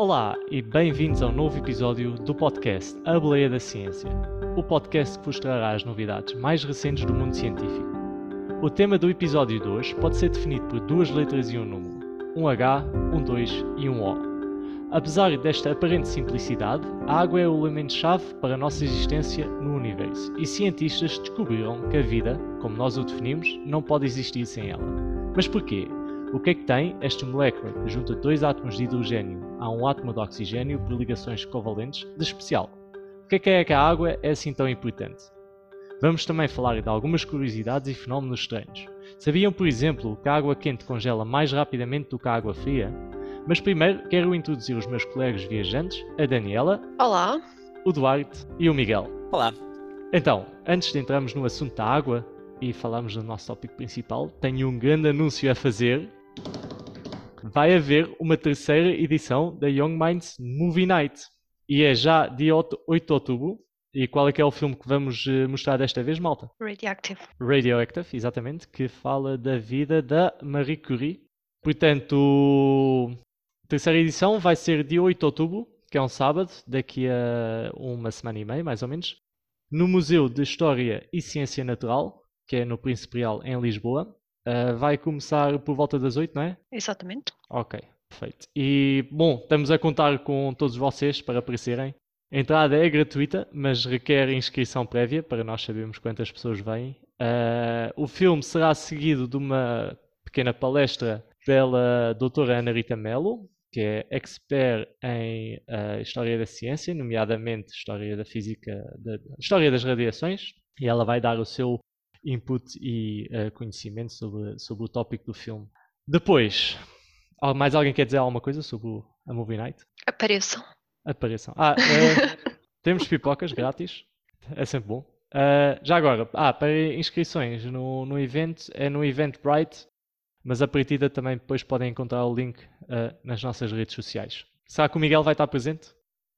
Olá e bem-vindos ao novo episódio do podcast A Boleia da Ciência, o podcast que vos trará as novidades mais recentes do mundo científico. O tema do episódio de hoje pode ser definido por duas letras e um número, um H, um 2 e um O. Apesar desta aparente simplicidade, a água é o elemento-chave para a nossa existência no universo e cientistas descobriram que a vida, como nós o definimos, não pode existir sem ela. Mas porquê? O que é que tem esta molécula que junta dois átomos de hidrogênio a um átomo de oxigênio por ligações covalentes de especial? O que é que é que a água é assim tão importante? Vamos também falar de algumas curiosidades e fenómenos estranhos. Sabiam, por exemplo, que a água quente congela mais rapidamente do que a água fria? Mas primeiro quero introduzir os meus colegas viajantes, a Daniela. Olá. O Duarte e o Miguel. Olá. Então, antes de entrarmos no assunto da água e falarmos do nosso tópico principal, tenho um grande anúncio a fazer vai haver uma terceira edição da Young Minds Movie Night. E é já dia 8 de outubro. E qual é que é o filme que vamos eh, mostrar desta vez, malta? Radioactive. Radioactive, exatamente, que fala da vida da Marie Curie. Portanto, a terceira edição vai ser dia 8 de outubro, que é um sábado, daqui a uma semana e meia, mais ou menos, no Museu de História e Ciência Natural, que é no Príncipe Real, em Lisboa. Uh, vai começar por volta das 8, não é? Exatamente. Ok, perfeito. E, bom, estamos a contar com todos vocês para aparecerem. A entrada é gratuita, mas requer inscrição prévia para nós sabermos quantas pessoas vêm. Uh, o filme será seguido de uma pequena palestra pela doutora Ana Rita Mello, que é expert em uh, História da Ciência, nomeadamente História da Física, da, História das Radiações, e ela vai dar o seu input e uh, conhecimento sobre, sobre o tópico do filme. Depois, mais alguém quer dizer alguma coisa sobre o, a Movie Night? Apareçam. Apareçam. Ah, uh, temos pipocas grátis, é sempre bom. Uh, já agora, ah, para inscrições no, no evento, é no Eventbrite, mas a partida também depois podem encontrar o link nas nossas redes sociais. Será que o Miguel vai estar presente?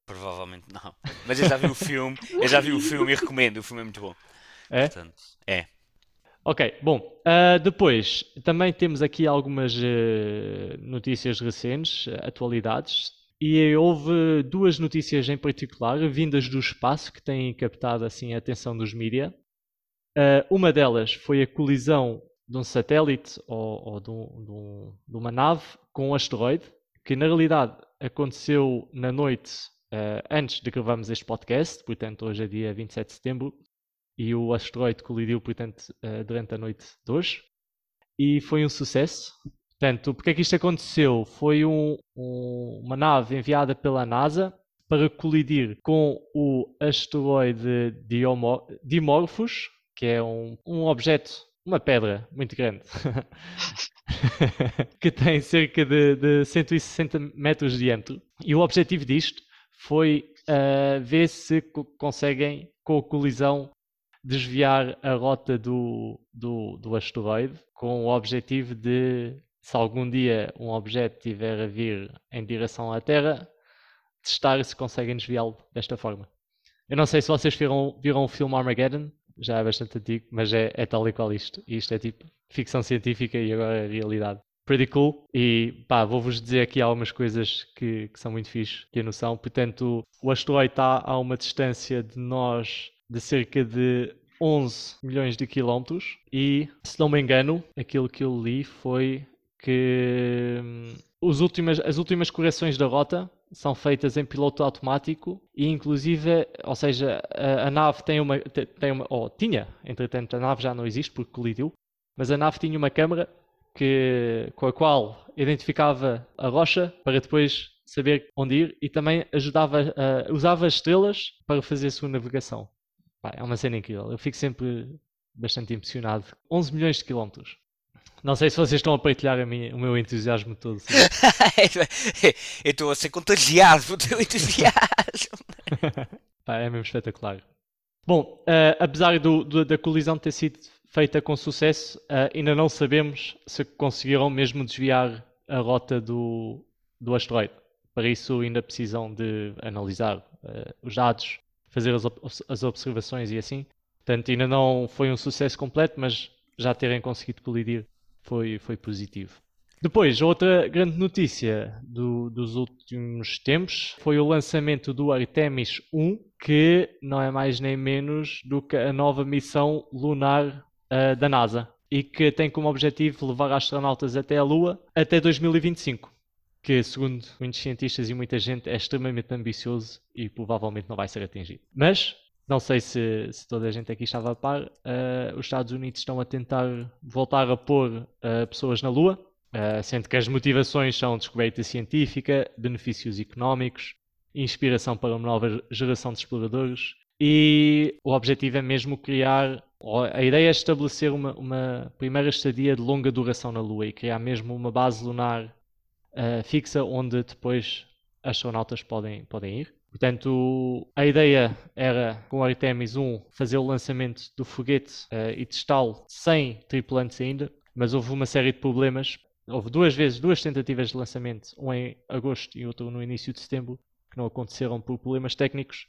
Provavelmente não. Mas eu já vi o filme, eu já vi o filme e recomendo, o filme é muito bom. É? Portanto, é. Ok, bom, uh, depois também temos aqui algumas uh, notícias recentes, atualidades, e houve duas notícias em particular vindas do espaço que têm captado assim a atenção dos mídia. Uh, uma delas foi a colisão de um satélite ou, ou de, um, de, um, de, uma nave com um asteroide, que na realidade aconteceu na noite antes de gravarmos este podcast, portanto hoje é dia 27 de setembro, e o asteroide colidiu, portanto, uh, durante a noite de hoje. E foi um sucesso. Portanto, porque é que isto aconteceu? Foi um, um, uma nave enviada pela NASA para colidir com o asteroide Dimor Dimorphos, que é um, um objeto, uma pedra muito grande, que tem cerca de, de 160 metros de diâmetro. E o objetivo disto foi uh, ver se conseguem, com a colisão, desviar a rota do, do, do asteroide com o objetivo de, se algum dia um objeto estiver a vir em direção à Terra, testar se conseguem desviá-lo desta forma. Eu não sei se vocês viram, viram o filme Armageddon, já é bastante antigo, mas é, é tal e qual isto. Isto é tipo ficção científica e agora é realidade. Pretty cool. E pá, vou-vos dizer aqui algumas coisas que, que são muito fixe, ter noção. Portanto, o asteroide está a uma distância de nós de cerca de 11 milhões de quilómetros e, se não me engano, aquilo que eu li foi que hum, os últimas, as últimas correções da rota são feitas em piloto automático e inclusive, ou seja, a, a nave tem uma, tem uma ou tinha, entretanto a nave já não existe porque colidiu, mas a nave tinha uma câmera que, com a qual identificava a rocha para depois saber onde ir e também ajudava, uh, usava as estrelas para fazer a sua navegação. Pá, é uma cena incrível. Eu fico sempre bastante impressionado. 11 milhões de quilómetros. Não sei se vocês estão a partilhar minha, o meu entusiasmo todo. eu estou a ser contagiado pelo teu entusiasmo. Pá, é mesmo espetacular. Bom, uh, apesar do, do, da colisão ter sido feita com sucesso, uh, ainda não sabemos se conseguiram mesmo desviar a rota do, do asteroide. Para isso ainda precisam de analisar uh, os dados fazer as, as observações e assim. Portanto, ainda não foi um sucesso completo, mas já terem conseguido colidir foi, foi positivo. Depois, outra grande notícia do, dos últimos tempos foi o lançamento do Artemis 1, que não é mais nem menos do que a nova missão lunar uh, da NASA e que tem como objetivo levar astronautas até a Lua até 2025. Que, segundo muitos cientistas e muita gente, é extremamente ambicioso e provavelmente não vai ser atingido. Mas não sei se, se, toda a gente aqui estava a par, uh, os Estados Unidos estão a tentar voltar a pôr uh, pessoas na Lua. Uh, sendo que as motivações são descoberta científica, benefícios económicos, inspiração para uma nova geração de exploradores e o objetivo é mesmo criar, a ideia é estabelecer uma, uma primeira estadia de longa duração na Lua e criar mesmo uma base lunar uh, fixa onde depois astronautas podem, podem ir. Portanto, a ideia era, com o Artemis 1, fazer o lançamento do foguete uh, e testá-lo sem tripulantes ainda, mas houve uma série de problemas houve duas vezes, duas tentativas de lançamento, um em agosto e outro no início de setembro, que não aconteceram por problemas técnicos.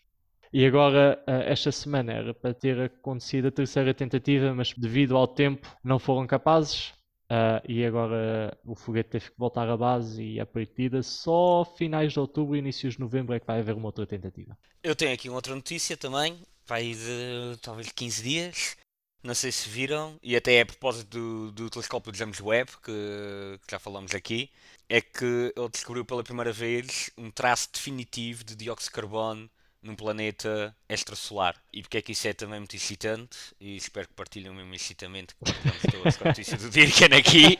E agora, eh, esta semana, era para ter acontecido a terceira tentativa, mas devido ao tempo não foram capazes. Uh, e agora o foguete teve que voltar à base e a partida só finais de outubro e inícios de novembro é que vai haver uma outra tentativa. Eu tenho aqui outra notícia também, vai de talvez 15 dias, não sei se viram, e até é a propósito do, do telescópio de James Webb, que, que, já falamos aqui, é que ele descobriu pela primeira vez um traço definitivo de dióxido de carbono num planeta extrasolar. E porque é que isso é também muito excitante, e espero que partilhem o mesmo excitamento que partilhamos todos com a notícia do Dirken aqui,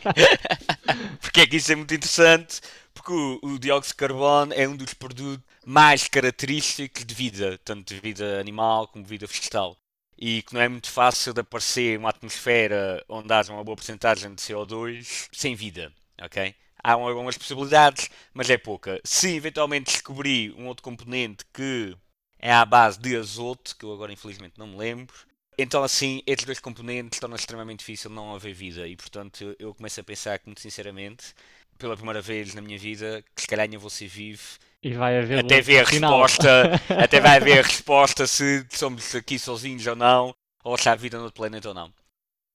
porque é que isso é muito interessante, porque o, o dióxido de carbono é um dos produtos mais característicos de vida, tanto de vida animal como de vida vegetal e que não é muito fácil de aparecer uma atmosfera onde haja uma boa porcentagem de CO2 sem vida, ok? Há algumas possibilidades, mas é pouca. Se eventualmente descobrir um outro componente que é à base de azoto, que eu agora infelizmente não me lembro, então assim, estes dois componentes tornam extremamente difícil não haver vida. E portanto eu começo a pensar que muito sinceramente, pela primeira vez na minha vida, que se calhar ainda vou ser vivo. E vai haver até ver a resposta, até vai haver a resposta se somos aqui sozinhos ou não, ou se há vida no outro planeta ou não.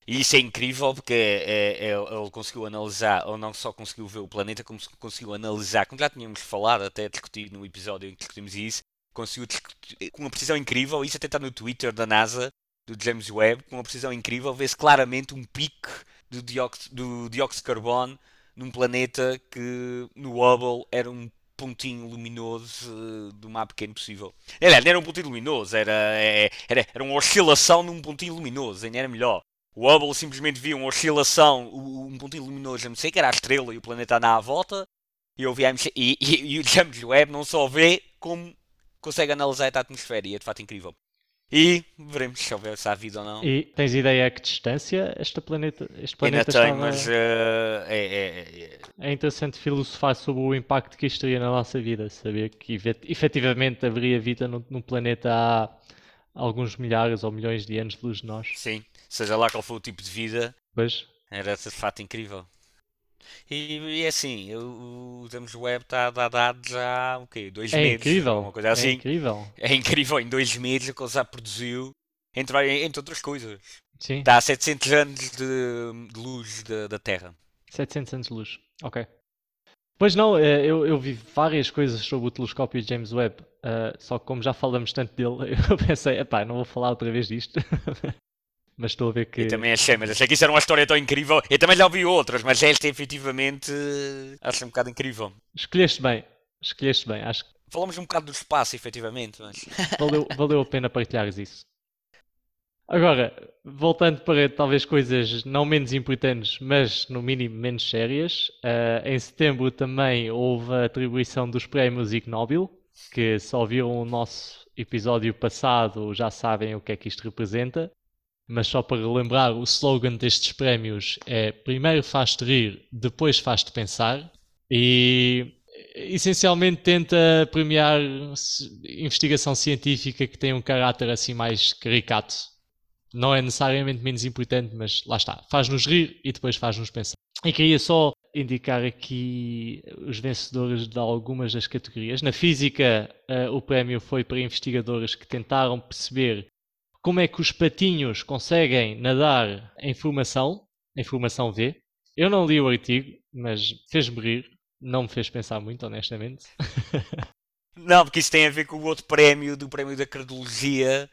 E isso é incrível porque é, é, é, ele conseguiu analisar, ou não só conseguiu ver o planeta, como conseguiu analisar, como já tínhamos falado, até discutir no episódio em que discutimos isso, conseguiu com uma precisão incrível, isso até está no Twitter da NASA, do James Webb, com uma precisão incrível, vê-se claramente um pico do dióxido, do dióxido de carbono num planeta que no Hubble era um pontinho luminoso uh, do mais pequeno possível. Aliás, não era um pontinho luminoso, era, é, era, era uma oscilação num pontinho luminoso, ainda era melhor. O Hubble simplesmente via uma oscilação, um pontinho luminoso, não sei que era a estrela e o planeta andava à volta, e, eu via, e, e, e o James Webb não só vê, como consegue analisar a atmosfera, e é de facto incrível. E veremos se houver se há vida ou não. E tens ideia a que distância este planeta, este planeta Ainda tenho, mas uh, é, é, é, é, interessante filosofar sobre o impacto que isto teria na nossa vida. Saber que efetivamente haveria vida num, num planeta há alguns milhares ou milhões de anos de luz de nós. Sim, seja lá qual for o tipo de vida, pois. era de fato incrível. E, e é assim, o, o James Webb está a dar dados há o quê? Dois é meses? Incrível. Uma coisa assim. É incrível. É incrível, em dois meses o que ele já produziu, entre, entre outras coisas. Sim. Está a 700 anos de, de luz da, da Terra. 700 anos de luz, ok. Pois não, eh, eu, eu vi várias coisas sobre o telescópio James Webb, uh, só que como já falamos tanto dele, eu pensei, epá, não vou falar outra vez disto. mas estou a ver que. Eu também achei, mas achei que isso era uma história tão incrível. Eu também já ouvi outras, mas esta efetivamente acho um bocado incrível. Escolheste bem, escolheste bem, acho que. Falamos um bocado do espaço, efetivamente, mas. Valeu, valeu a pena partilhares isso. Agora, voltando para talvez coisas não menos importantes, mas no mínimo menos sérias, uh, em setembro também houve a atribuição dos prémios Ig Nobel, que se ouviram o nosso episódio passado já sabem o que é que isto representa mas só para relembrar, o slogan destes prémios é primeiro faz-te rir, depois faz-te pensar e essencialmente tenta premiar investigação científica que tem um caráter assim mais caricato. Não é necessariamente menos importante, mas lá está, faz-nos rir e depois faz-nos pensar. E queria só indicar aqui os vencedores de algumas das categorias. Na física, uh, o prémio foi para investigadores que tentaram perceber como é que os patinhos conseguem nadar em formação, em formação V, Eu não li o artigo, mas fez-me rir. Não me fez pensar muito, honestamente. Não, porque isso tem a ver com o outro prémio, do prémio da cardiologia,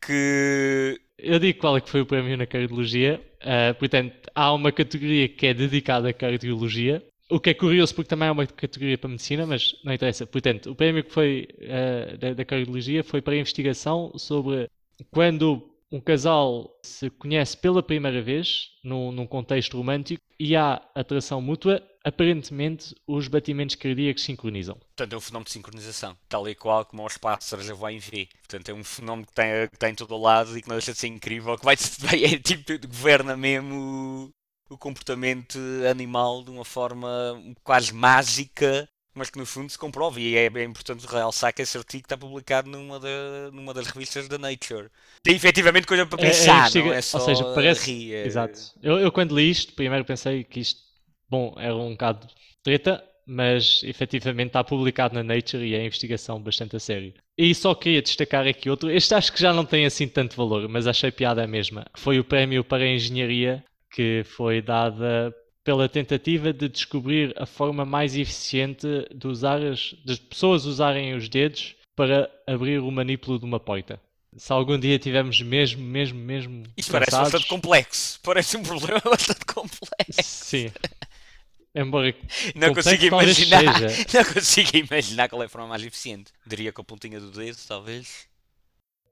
que... Eu digo qual é que foi o prémio na cardiologia. Uh, portanto, há uma categoria que é dedicada à cardiologia. O que é curioso porque também é uma categoria para medicina, mas não interessa. Portanto, o prémio que foi uh, da, da cardiologia foi para a investigação sobre quando um casal se conhece pela primeira vez, num, num, contexto romântico, e há atração mútua, aparentemente os batimentos cardíacos sincronizam. Portanto, é um fenómeno de sincronização, tal e qual como os pássaros a em V. Portanto, é um fenómeno que tem, que tem em todo o lado e que não deixa de ser incrível, que vai, é tipo, governa mesmo o comportamento animal de uma forma quase mágica mas que no fundo se comprova. E é bem importante realçar que esse artigo está publicado numa, da, numa das revistas da Nature. Tem efetivamente coisa para pensar, é, é não é só Ou seja, parece... rir. É... Exato. Eu, eu quando li isto, primeiro pensei que isto, bom, era um bocado treta, mas efetivamente está publicado na Nature e é investigação bastante a sério. E só queria destacar aqui outro, este acho que já não tem assim tanto valor, mas achei piada a mesma. Foi o prémio para a engenharia que foi dada pela tentativa de descobrir a forma mais eficiente de usar as, das pessoas usarem os dedos para abrir o manipulo de uma porta. Se algum dia tivermos mesmo, mesmo, mesmo. Isso parece bastante complexo. Parece um problema bastante complexo. Sim. Embora não consigo imaginar, não consigo imaginar qual é a forma mais eficiente. Diria com a pontinha do dedo, talvez.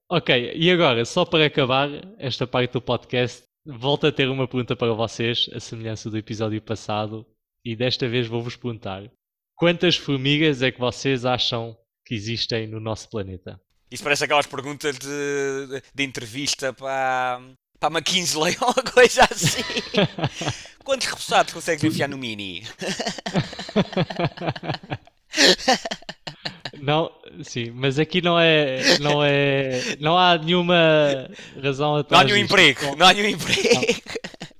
Ok, e agora, só para acabar esta parte do podcast, Volto a ter uma pergunta para vocês, a semelhança do episódio passado, e desta vez vou-vos perguntar: quantas formigas é que vocês acham que existem no nosso planeta? Isso parece aquelas perguntas de, de, entrevista para, para McKinsey ou uma coisa assim. Quantos repousados consegues enfiar no Mini? Não, sim, mas aqui não é, não é, não há nenhuma razão atrás Não há nenhum emprego, não há nenhum emprego. Não.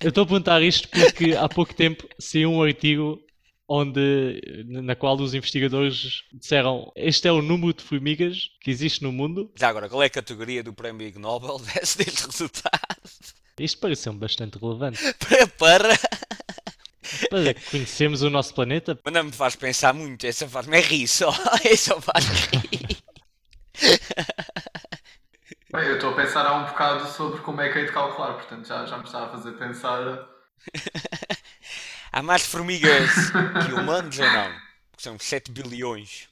Eu estou a perguntar isto porque há pouco tempo saiu um artigo onde, na qual os investigadores disseram este é o número de formigas que existe no mundo. Já agora, qual é a categoria do prémio Ig Nobel desse resultado? Isto parece-me bastante relevante. para, para para conhecemos o nosso planeta. Mas não me faz pensar muito, essa faz-me rir só. Essa faz rir. Bem, eu estou a pensar há um bocado sobre como é que é de calcular, portanto já, já me está a fazer pensar. Há mais formigas que humanos ou não? São 7 bilhões.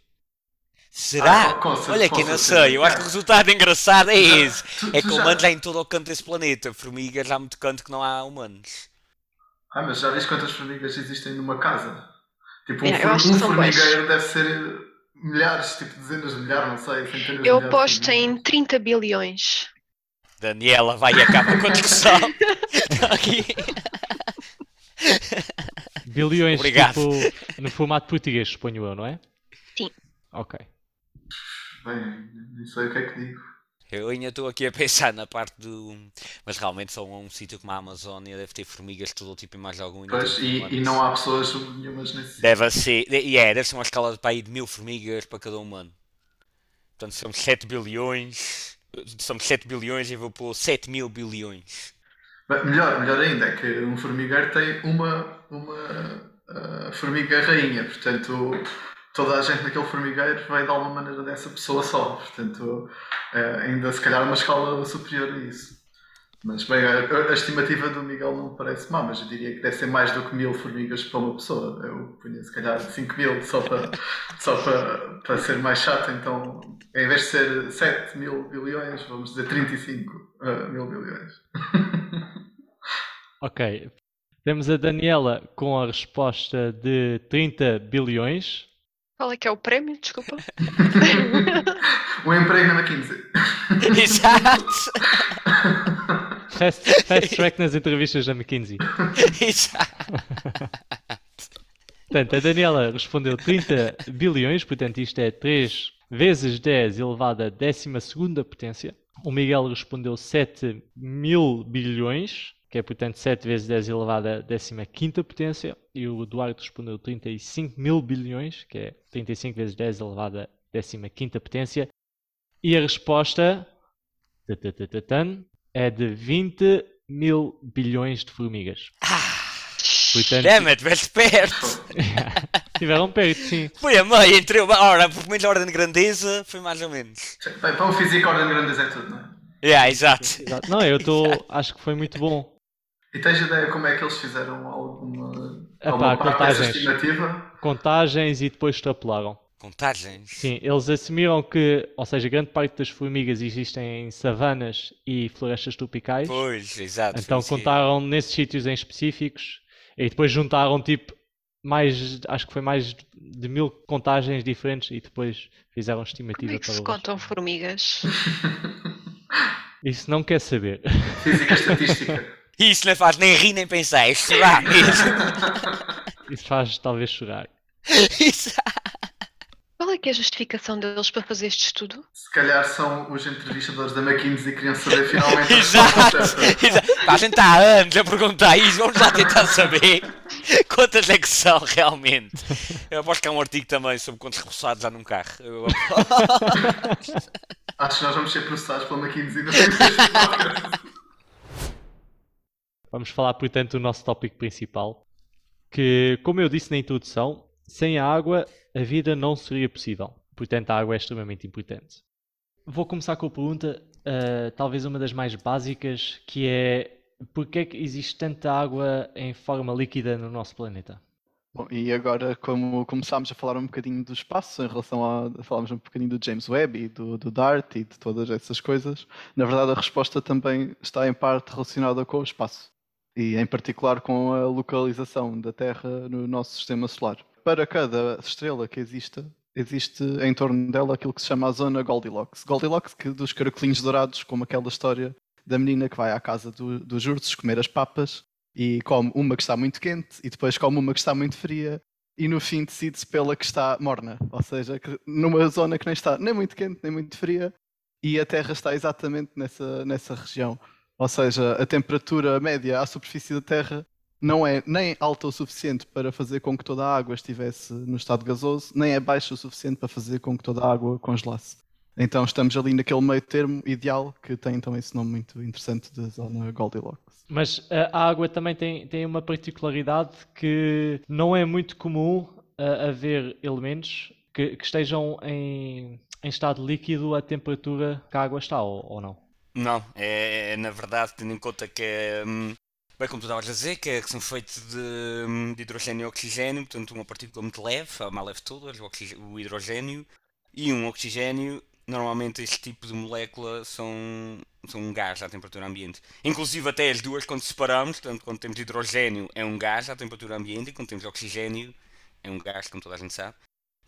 Será? Ah, com, com, Olha que não sei, eu acho que o resultado engraçado é esse. Tu, é que já... humanos há em todo o canto desse planeta, formigas há muito canto que não há humanos. Ah, mas já viste quantas formigas existem numa casa? Tipo, um, é, um formigueiro deve ser milhares, tipo dezenas de milhares, não sei, centenas Eu aposto em 30 bilhões. Daniela vai e acaba com a discussão. aqui. Bilhões, Obrigado. tipo, no formato português, suponho eu, não é? Sim. Ok. Bem, nem sei o que é que digo. Eu ainda estou aqui a pensar na parte do. Mas realmente só um sítio como a Amazónia deve ter formigas de todo tipo e mais algum. Pois, e, e não há pessoas nenhumas nesse Deve ser. E é, deve ser uma escala de para aí de mil formigas para cada humano. Portanto, somos 7 bilhões. Somos 7 bilhões e vou pôr 7 mil bilhões. melhor, melhor ainda é que um formigueiro tem uma, uma uh, formiga rainha, portanto toda a gente naquele formigueiro veio de alguma maneira dessa pessoa só. Portanto, é, ainda se calhar uma escala superior a isso. Mas bem, a, a, estimativa do Miguel não parece má, mas eu diria que deve ser mais do que mil formigas para uma pessoa. Eu punha se calhar 5 mil só para, só para, para ser mais chato. Então, em vez de ser 7 mil bilhões, vamos dizer 35 uh, mil bilhões. ok. Temos a Daniela com a resposta de 30 bilhões. Qual é que é o prémio? Desculpa. o emprego na McKinsey. Exato. Fast, fast track nas entrevistas da McKinsey. Exato. Portanto, a Daniela respondeu 30 bilhões, portanto isto é 3 vezes 10 elevado a 12 potência. O Miguel respondeu 7 mil bilhões, que é portanto 7 vezes 10 elevado a 15 potência, e o Duarte respondeu 35 mil bilhões, que é 35 vezes 10 elevado a 15 potência, e a resposta é de 20 mil bilhões de formigas. Ah, Portanto, Damn it, veste perto! tiveram perto, sim. Foi a meio, entre eu. Ora, pelo menos a ordem de grandeza foi mais ou menos. Bem, para o físico, a ordem de grandeza é tudo, não é? Yeah, exato. Exato. Não, eu estou. Acho que foi muito bom. E tens ideia como é que eles fizeram alguma, Epá, alguma parte dessa contagens. estimativa? Contagens e depois extrapolaram. Contagens. Sim, eles assumiram que, ou seja, grande parte das formigas existem em savanas e florestas tropicais. Pois, exato. Então isso. contaram nesses sítios em específicos e depois juntaram tipo mais, acho que foi mais de mil contagens diferentes e depois fizeram Como estimativa é que para se contam formigas? Isso não quer saber. Física estatística. Isso não faz nem rir nem pensar, é chorar mesmo. Isso faz talvez chorar. Isso. Qual é que é a justificação deles para fazer este estudo? Se calhar são os entrevistadores da McKinsey e queriam saber finalmente a Exato. Exato. Está a gente há anos a perguntar isso, vamos lá tentar saber quantas é que são realmente. Eu aposto que há um artigo também sobre quantos roçados há num carro. Eu Acho que nós vamos ser processados pela McKinsey podcast. Vamos falar, portanto, do nosso tópico principal, que, como eu disse na introdução, sem a água a vida não seria possível. Portanto, a água é extremamente importante. Vou começar com a pergunta, ah, talvez uma das mais básicas, que é porquê é que existe tanta água em forma líquida no nosso planeta? Bom, e agora, como começámos a falar um bocadinho do espaço, em relação a. falámos um bocadinho do James Webb e do, do DART e de todas essas coisas, na verdade a resposta também está em parte relacionada com o espaço. E em particular com a localização da Terra no nosso sistema solar. Para cada estrela que exista, existe em torno dela aquilo que se chama a zona Goldilocks. Goldilocks, que dos caracolinhos dourados, como aquela história da menina que vai à casa do- dos ursos comer as papas e come uma que está muito quente e depois come uma que está muito fria e no fim decide-se pela que está morna, ou seja, numa zona que nem está nem muito quente nem muito fria e a Terra está exatamente nessa, nessa região. Ou seja, a temperatura média à superfície da Terra não é nem alta o suficiente para fazer com que toda a água estivesse no estado gasoso, nem é baixa o suficiente para fazer com que toda a água congelasse. Então estamos ali naquele meio termo ideal que tem então esse nome muito interessante de zona Goldilocks. Mas a água também tem, tem uma particularidade que não é muito comum ah, haver elementos que, que estejam em, em estado líquido à temperatura que a água está, ou, ou não? Não, é, é, na verdade, tendo em conta que é. hum, Bem, como tu estavas a dizer, que, é- que são feitos de, hum, de hidrogênio e oxigênio, portanto, uma partícula muito leve, a mais leve de todas, o, o hidrogênio, e um oxigênio. Normalmente, este tipo de molécula são, são um gás à temperatura ambiente. Inclusive, até as duas, quando separamos, portanto, quando temos hidrogênio, é um gás à temperatura ambiente, e quando temos oxigênio, é um gás, como toda a gente sabe.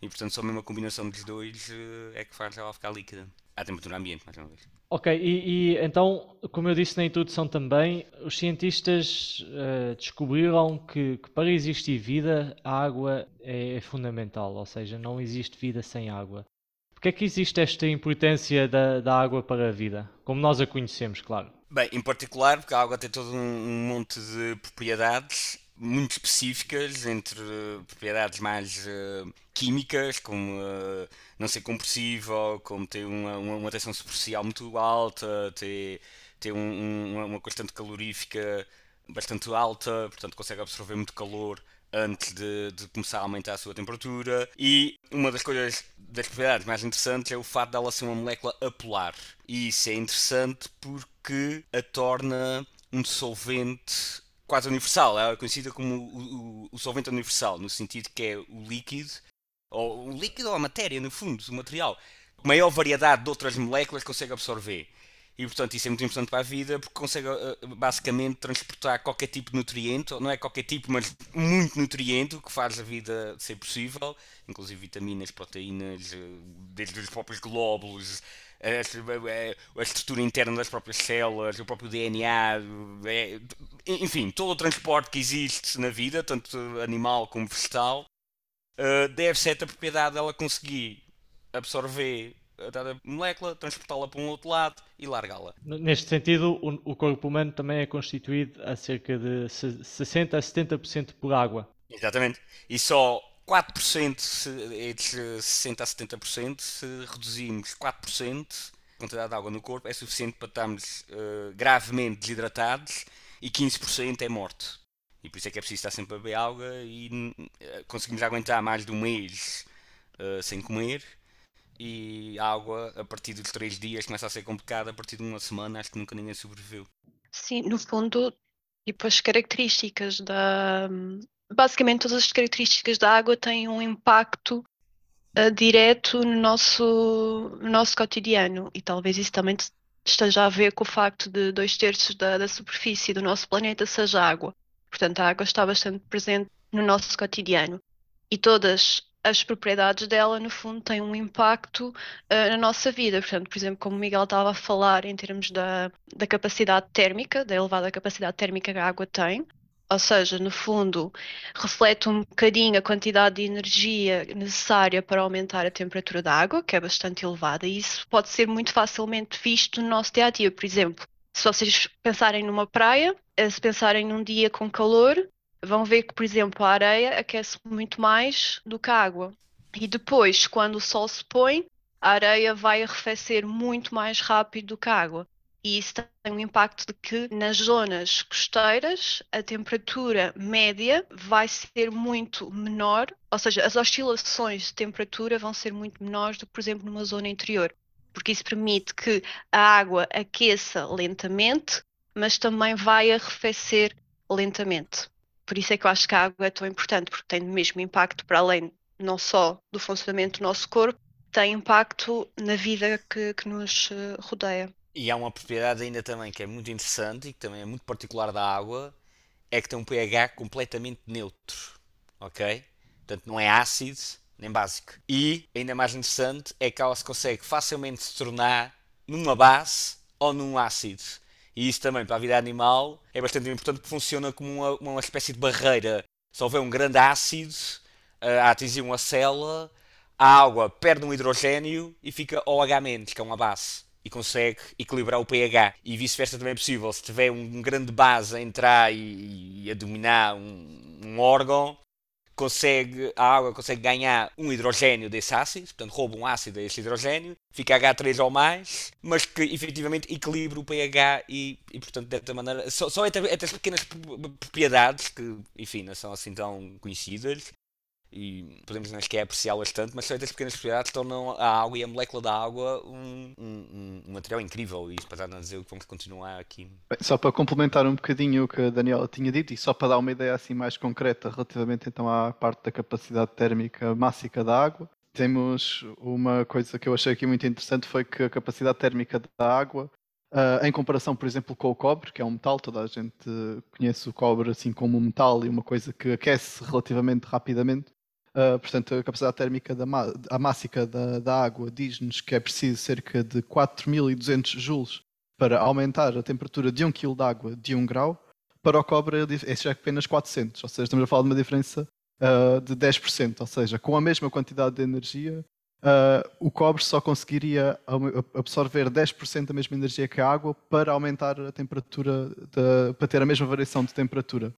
E, portanto, só mesmo a combinação dos dois eh, é que faz ela ficar líquida. À temperatura ambiente, mais uma vez. Ok, e, e então, como eu disse na introdução também, os cientistas eh, descobriram que, que para existir vida, a água é, é fundamental, ou seja, não existe vida sem água. Porquê é que existe esta importância da, da água para a vida? Como nós a conhecemos, claro. Bem, em particular, porque a água tem todo um, um monte de propriedades muito específicas, entre eh, propriedades mais eh, químicas, como eh, não ser compressível, como ter uma, uma, uma tensão superficial muito alta, ter, ter um- um- uma, constante calorífica bastante alta, portanto consegue absorver muito calor antes de, de começar a aumentar a sua temperatura. E uma das coisas, das propriedades mais interessantes é o facto dela ser uma molécula apolar. E isso é interessante porque a torna um solvente quase universal. É conhecida como o, o- o solvente universal, no sentido que é o líquido, ou o líquido ou a matéria, no fundo, o material. Maior variedade de outras moléculas consegue absorver. E portanto isso é muito importante para a vida porque consegue eh, basicamente transportar qualquer tipo de nutriente, ou não é qualquer tipo, mas muito nutriente, o que faz a vida ser possível, inclusive vitaminas, proteínas, eh, desde os próprios glóbulos, a, a- estrutura interna das próprias células, o próprio DNA, é- enfim, todo o transporte que existe na vida, tanto animal como vegetal, eh, deve ser a propriedade dela conseguir absorver a dada molécula, transportá-la para um outro lado e largá-la. Neste sentido, o, corpo humano também é constituído a cerca de se- 60 a 70% por água. Exatamente. E só 4%, se, entre 60% a 70%, se reduzirmos 4% a quantidade de água no corpo, é suficiente para estarmos eh, gravemente desidratados e 15% é morte. E por isso é que é preciso estar sempre a beber água e uh, conseguimos aguentar mais de um mês uh, sem comer. E a água, a partir dos três dias, começa a ser complicada. A partir de uma semana, acho que nunca ninguém sobreviveu. Sim, no fundo, tipo, as características da. Basicamente, todas as características da água têm um impacto uh, direto no nosso, no nosso cotidiano. E talvez isso também esteja a ver com o facto de dois terços da, da superfície do nosso planeta seja água. Portanto, a água está bastante presente no nosso cotidiano. E todas as propriedades dela, no fundo, têm um impacto uh, na nossa vida. Portanto, por exemplo, como o Miguel estava a falar em termos da, da capacidade térmica, da elevada capacidade térmica que a água tem, ou seja, no fundo, reflete um bocadinho a quantidade de energia necessária para aumentar a temperatura da água, que é bastante elevada, e isso pode ser muito facilmente visto no nosso dia a dia. Por exemplo, se vocês pensarem numa praia, eh, se pensarem num dia com calor, vão ver que, por exemplo, a areia aquece muito mais do que a água. E depois, quando o sol se põe, a areia vai arrefecer muito mais rápido do que a água e isso tem um impacto de que nas zonas costeiras a temperatura média vai ser muito menor, ou seja, as oscilações de temperatura vão ser muito menores do que, por exemplo, numa zona interior, porque isso permite que a água aqueça lentamente, mas também vai arrefecer lentamente. Por isso é que eu acho que a água é tão importante, porque tem o mesmo impacto para além não só do funcionamento do nosso corpo, tem impacto na vida que, que nos eh, rodeia. E há uma propriedade ainda também que é muito interessante e que também é muito particular da água, é que tem um pH completamente neutro, ok? Portanto, não é ácido nem básico. E, ainda mais interessante, é que ela se consegue facilmente se tornar numa base ou num ácido. E isso também, para a vida animal, é bastante importante porque funciona como uma, uma espécie de barreira. Se houver um grande ácido uh, a atingir uma célula, a água perde um hidrogênio e fica OH-, que é uma base e consegue equilibrar o pH. E vice-versa também é possível. Se tiver um, grande base a entrar e, e a dominar um, um, órgão, consegue, a água consegue ganhar um hidrogênio desse ácido, portanto rouba um ácido desse hidrogênio, fica H3 ou mais, mas que efetivamente equilibra o pH e, e portanto, desta maneira, só, só entre, entre as pequenas propriedades que, enfim, não são assim tão conhecidas, e podemos nem sequer apreciá-las tanto, mas só estas pequenas propriedades tornam a água e a molécula da água um, um, um material incrível e isso para a dizer que vamos continuar aqui. Bem, só para complementar um bocadinho o que a Daniela tinha dito e só para dar uma ideia assim mais concreta relativamente então à parte da capacidade térmica mássica da água, temos uma coisa que eu achei aqui muito interessante foi que a capacidade térmica da água Uh, em comparação, por exemplo, com o cobre, que é um metal, toda a gente conhece o cobre assim como um metal e uma coisa que aquece relativamente rapidamente. Uh, portanto, a capacidade térmica da mássica da, da água diz-nos que é preciso cerca de 4.200 joules para aumentar a temperatura de 1 kg de água de 1 grau. Para o cobre, é apenas 400, ou seja, estamos a falar de uma diferença uh, de 10%, ou seja, com a mesma quantidade de energia, uh, o cobre só conseguiria absorver 10% da mesma energia que a água para aumentar a temperatura, de, para ter a mesma variação de temperatura.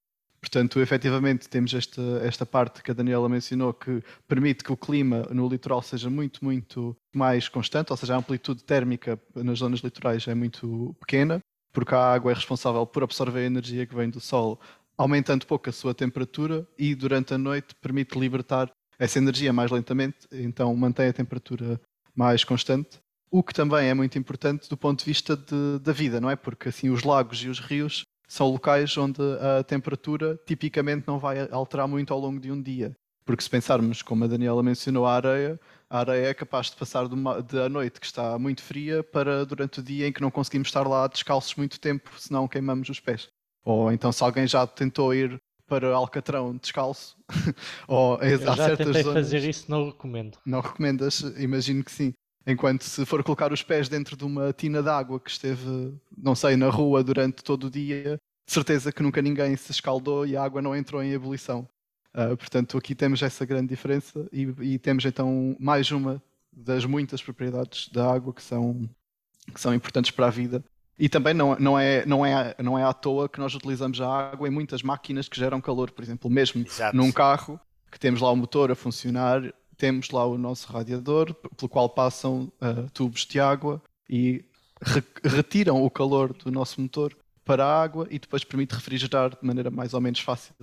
Portanto, efetivamente, temos esta, esta parte que a Daniela mencionou que permite que o clima no litoral seja muito, muito mais constante, ou seja, a amplitude térmica nas zonas litorais é muito pequena, porque a água é responsável por absorver a energia que vem do sol, aumentando pouco a sua temperatura e durante a noite permite libertar essa energia mais lentamente, então mantém a temperatura mais constante. O que também é muito importante do ponto de vista de, da vida, não é? Porque assim os lagos e os rios são locais onde a temperatura tipicamente não vai alterar muito ao longo de um dia. Porque se pensarmos, como a Daniela mencionou, a areia, a areia é capaz de passar de, uma, de a noite que está muito fria para durante o dia em que não conseguimos estar lá descalços muito tempo, senão queimamos os pés. Ou então se alguém já tentou ir para Alcatrão descalço, ou Eu há já certas tentei zonas, fazer isso, não recomendo. Não recomendas? Imagino que sim. Enquanto se for colocar os pés dentro de uma tina de água que esteve, não sei, na rua durante todo o dia, de certeza que nunca ninguém se escaldou e a água não entrou em ebulição. Uh, portanto, aqui temos essa grande diferença e, e, temos então mais uma das muitas propriedades da água que são, que são importantes para a vida. E também não, não, é, não, é, não é à toa que nós utilizamos a água em muitas máquinas que geram calor. Por exemplo, mesmo Exato. num carro, que temos lá o motor a funcionar, temos lá o nosso radiador, pelo qual passam uh, tubos de água e re retiram o calor do nosso motor para a água e depois permite refrigerar de maneira mais ou menos fácil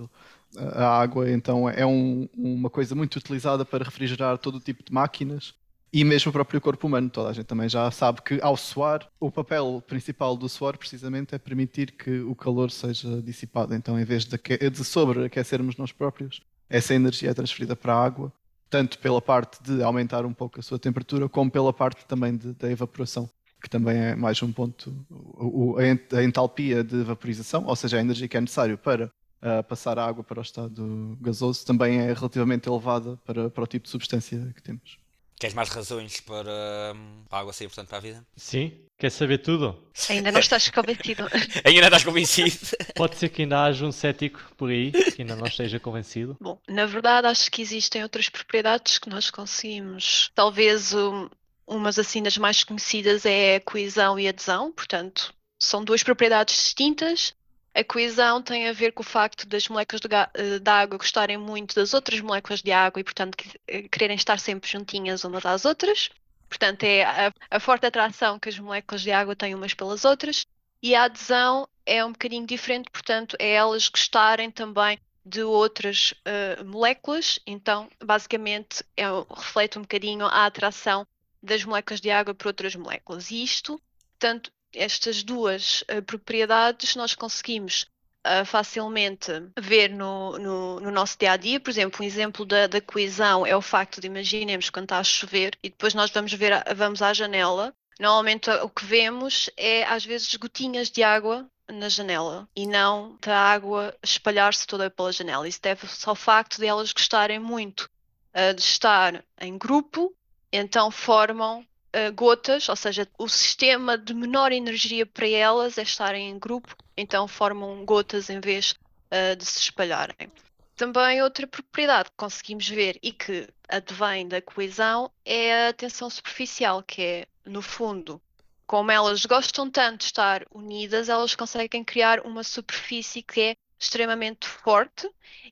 a água. Então é um, uma coisa muito utilizada para refrigerar todo o tipo de máquinas e mesmo o próprio corpo humano. Toda a gente também já sabe que ao suar, o papel principal do suor precisamente é permitir que o calor seja dissipado. Então, em vez de, de sobreaquecermos nós próprios, essa energia é transferida para a água, tanto pela parte de aumentar um pouco a sua temperatura, como pela parte também de, da evaporação, que também é mais um ponto. O, a entalpia de vaporização, ou seja, a energia que é necessário para uh, passar a água para o estado gasoso, também é relativamente elevada para, para o tipo de substância que temos. Queres mais razões para, hum, para a água ser importante para a vida? Sim. Quer saber tudo? Ainda não estás convencido. ainda não estás convencido? Pode ser que ainda haja um cético por aí que ainda não esteja convencido. Bom, na verdade acho que existem outras propriedades que nós conseguimos. Talvez um, umas assim das mais conhecidas é a coesão e adesão, portanto, são duas propriedades distintas a coesão tem a ver com o facto das moléculas de, eh, água gostarem muito das outras moléculas de água e, portanto, eh, quererem estar sempre juntinhas umas às outras. Portanto, é a, a, forte atração que as moléculas de água têm umas pelas outras. E a adesão é um bocadinho diferente, portanto, é elas gostarem também de outras uh, moléculas. Então, basicamente, é, reflete um bocadinho a atração das moléculas de água por outras moléculas. E isto, tanto estas duas uh, propriedades nós conseguimos uh, facilmente ver no, no, no, nosso dia a dia. Por exemplo, um exemplo da, da, coesão é o facto de imaginemos quando está a chover e depois nós vamos ver vamos à janela. Normalmente o que vemos é às vezes gotinhas de água na janela e não da água espalhar-se toda pela janela. Isso deve-se ao facto de elas gostarem muito uh, de estar em grupo, então formam gotas, ou seja, o sistema de menor energia para elas é estarem em grupo, então formam gotas em vez uh, de se espalharem. Também outra propriedade que conseguimos ver e que advém da coesão é a tensão superficial, que é, no fundo, como elas gostam tanto de estar unidas, elas conseguem criar uma superfície que é extremamente forte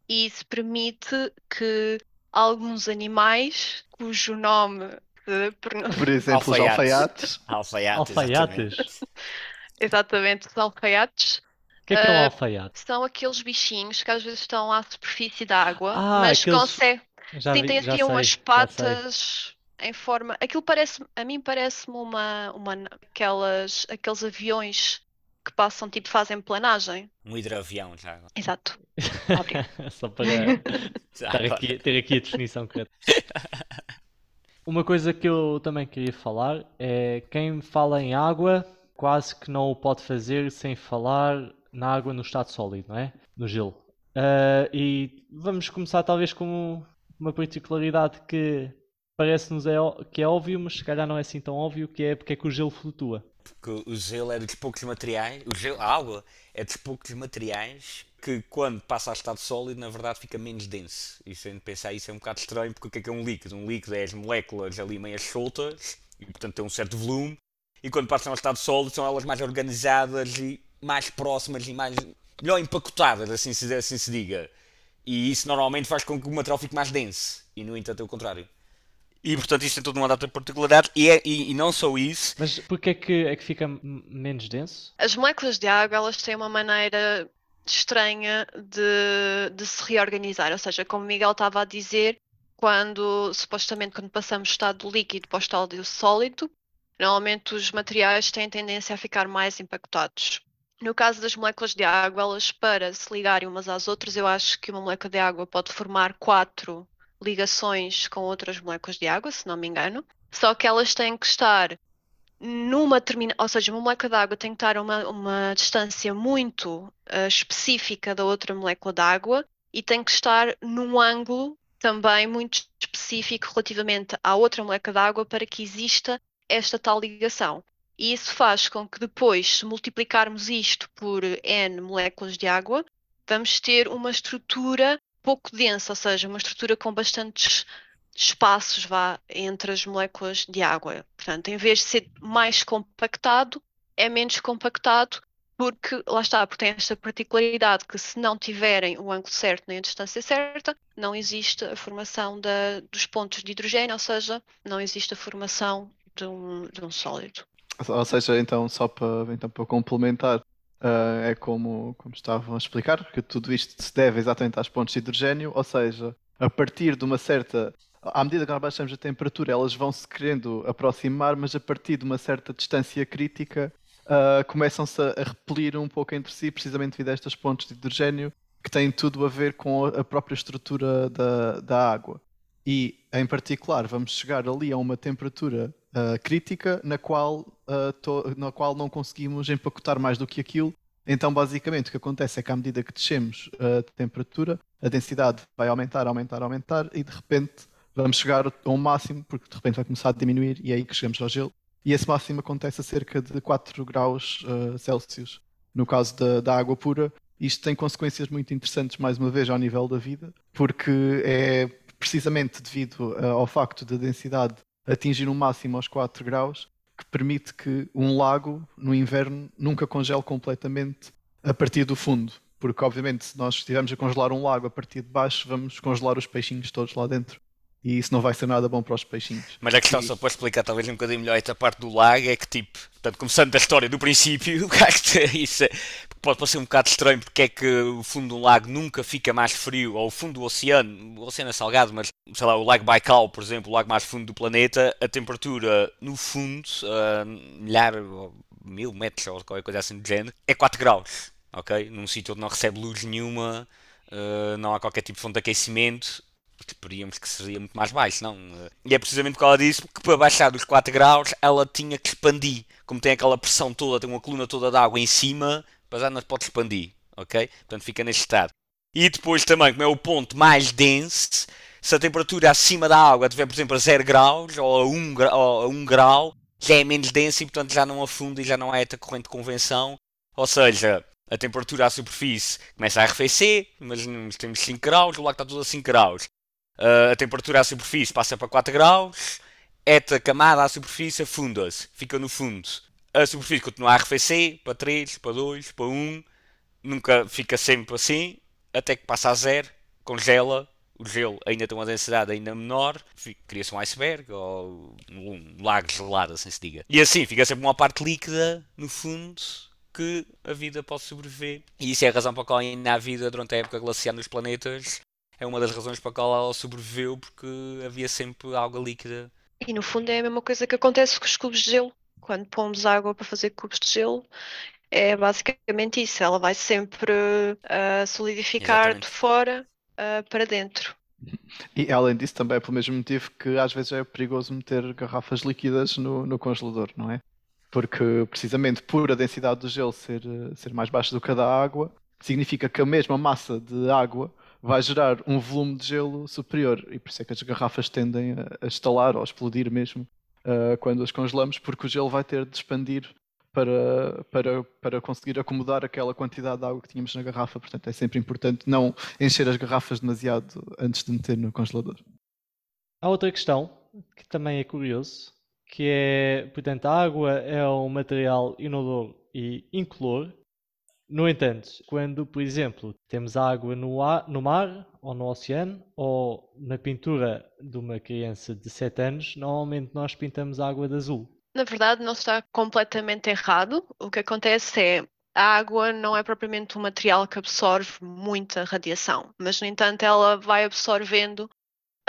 e isso permite que alguns animais, cujo nome por exemplo, os alfaiates. Alfaiates. alfaiates. Exatamente, os alfaiates. O que é que é um ah, alfaiate? São aqueles bichinhos que às vezes estão à superfície da água, ah, mas aqueles... conseguem. Já Sim, tem assim aqui umas patas em forma. Aquilo parece, a mim parece-me uma, uma aquelas, aqueles aviões que passam, tipo, fazem planagem. Um hidroavião já. Exato. Só para ter aqui, ter aqui a definição correta. Uma coisa que eu também queria falar é quem fala em água quase que não o pode fazer sem falar na água no estado sólido, não é? No gelo. Uh, e vamos começar talvez com uma particularidade que parece-nos é, que é óbvio, mas se calhar não é assim tão óbvio, que é porque é que o gelo flutua. Porque o gelo é dos poucos materiais, o gelo, a água é dos poucos materiais que quando passa a estado sólido, na verdade fica menos denso. E se a gente pensar isso é um bocado estranho, porque o que é, que é um líquido? Um líquido é as moléculas ali meio soltas, e portanto tem um certo volume, e quando passam ao estado sólido são elas mais organizadas e mais próximas e mais melhor empacotadas, assim se, assim se diga. E isso normalmente faz com que o material fique mais denso, e no entanto é o contrário. E portanto isso tem toda uma data de particularidade e, é, e, e, não só isso. Mas porquê é que, é que fica menos denso? As moléculas de água elas têm uma maneira estranha de, de se reorganizar. Ou seja, como Miguel estava a dizer, quando supostamente quando passamos do estado líquido para o estado sólido, normalmente os materiais têm tendência a ficar mais empacotados. No caso das moléculas de água, elas para se ligarem umas às outras, eu acho que uma molécula de água pode formar quatro ligações com outras moléculas de água, se não me engano. Só que elas têm que estar numa termina, ou seja, uma molécula de água tem que estar a uma, uma distância muito uh, específica da outra molécula de água e tem que estar num ângulo também muito específico relativamente à outra molécula de água para que exista esta tal ligação. E isso faz com que depois, se multiplicarmos isto por N moléculas de água, vamos ter uma estrutura pouco densa, ou seja, uma estrutura com bastantes espaços vá entre as moléculas de água. Portanto, em vez de ser mais compactado, é menos compactado porque lá está, porque tem esta particularidade que se não tiverem o ângulo certo nem a distância certa, não existe a formação da, dos pontos de hidrogênio, ou seja, não existe a formação de um, de um sólido. Ou seja, então, só para, então, para complementar, Uh, é como, como estavam a explicar, que tudo isto se deve exatamente às pontes de hidrogênio, ou seja, a partir de uma certa. À medida que nós baixamos a temperatura, elas vão se querendo aproximar, mas a partir de uma certa distância crítica, uh, começam-se a, repelir um pouco entre si, precisamente devido a estas pontes de hidrogênio, que têm tudo a ver com a própria estrutura da, da água. E, em particular, vamos chegar ali a uma temperatura uh, crítica na qual, uh, to, na qual não conseguimos empacotar mais do que aquilo. Então, basicamente, o que acontece é que à medida que descemos a temperatura, a densidade vai aumentar, aumentar, aumentar e de repente vamos chegar a um máximo, porque de repente vai começar a diminuir e é aí que chegamos ao gelo. E esse máximo acontece a cerca de 4 graus uh, Celsius. No caso da, da água pura, isto tem consequências muito interessantes, mais uma vez, ao nível da vida, porque é precisamente devido ao facto da densidade atingir um máximo aos 4 graus, que permite que um lago, no inverno, nunca congele completamente a partir do fundo. Porque, obviamente, se nós estivermos a congelar um lago a partir de baixo, vamos congelar os peixinhos todos lá dentro e isso não vai ser nada bom para os peixinhos. Mas a questão, e... só para explicar talvez um bocadinho melhor esta parte do lago, é que tipo, portanto, começando da história do princípio, isso pode parecer um bocado estranho porque é que o fundo de um lago nunca fica mais frio, ou o fundo do oceano, o oceano é salgado, mas sei lá, o lago Baikal, por exemplo, o lago mais fundo do planeta, a temperatura no fundo, uh, milhar, mil metros ou qualquer coisa assim do género, é 4 graus, ok? Num sítio onde não recebe luz nenhuma, uh, não há qualquer tipo de fonte de aquecimento, esperíamos que seria muito mais baixo, não? E é precisamente por causa disso que para baixar dos 4 graus ela tinha que expandir. Como tem aquela pressão toda, tem uma coluna toda de água em cima, para já pode expandir, ok? Portanto fica neste estado. E depois também, como é o ponto mais denso, se a temperatura acima da água estiver, por exemplo, a 0 graus ou a 1 grau, ou a 1 grau já é menos denso e portanto já não afunda e já não é a corrente de convenção. Ou seja, a temperatura à superfície começa a arrefecer, imaginemos temos 5 graus, o lago está tudo a 5 graus. Uh, a temperatura à superfície passa para 4 graus, esta camada à superfície afunda-se, fica no fundo. A superfície continua a arrefecer para 3, para 2, para 1, nunca fica sempre assim, até que passa a zero, congela, o gelo ainda tem uma densidade ainda menor, cria-se um iceberg ou um lago gelado, assim se diga. E assim fica sempre uma parte líquida no fundo que a vida pode sobreviver. E isso é a razão para a qual ainda há vida durante a época glacial nos planetas é uma das razões para a qual ela sobreviveu, porque havia sempre água líquida. E no fundo é a mesma coisa que acontece com os cubos de gelo. Quando pomos água para fazer cubos de gelo, é basicamente isso. Ela vai sempre uh, solidificar Exatamente. de fora uh, para dentro. E além disso, também é pelo mesmo motivo que às vezes é perigoso meter garrafas líquidas no, no congelador, não é? Porque precisamente por a densidade do gelo ser, ser mais baixa do que a da água, significa que a mesma massa de água vai gerar um volume de gelo superior e por isso é que as garrafas tendem a, a estalar ou a explodir mesmo uh, quando as congelamos, porque o gelo vai ter de expandir para, para, para conseguir acomodar aquela quantidade de água que tínhamos na garrafa. Portanto, é sempre importante não encher as garrafas demasiado antes de meter no congelador. Há outra questão que também é curioso, que é, portanto, a água é um material inodor e incolor, no entanto, quando, por exemplo, temos água no, ar, no mar ou no oceano ou na pintura de uma criança de 7 anos, normalmente nós pintamos água de azul. Na verdade, não está completamente errado. O que acontece é a água não é propriamente um material que absorve muita radiação, mas no entanto ela vai absorvendo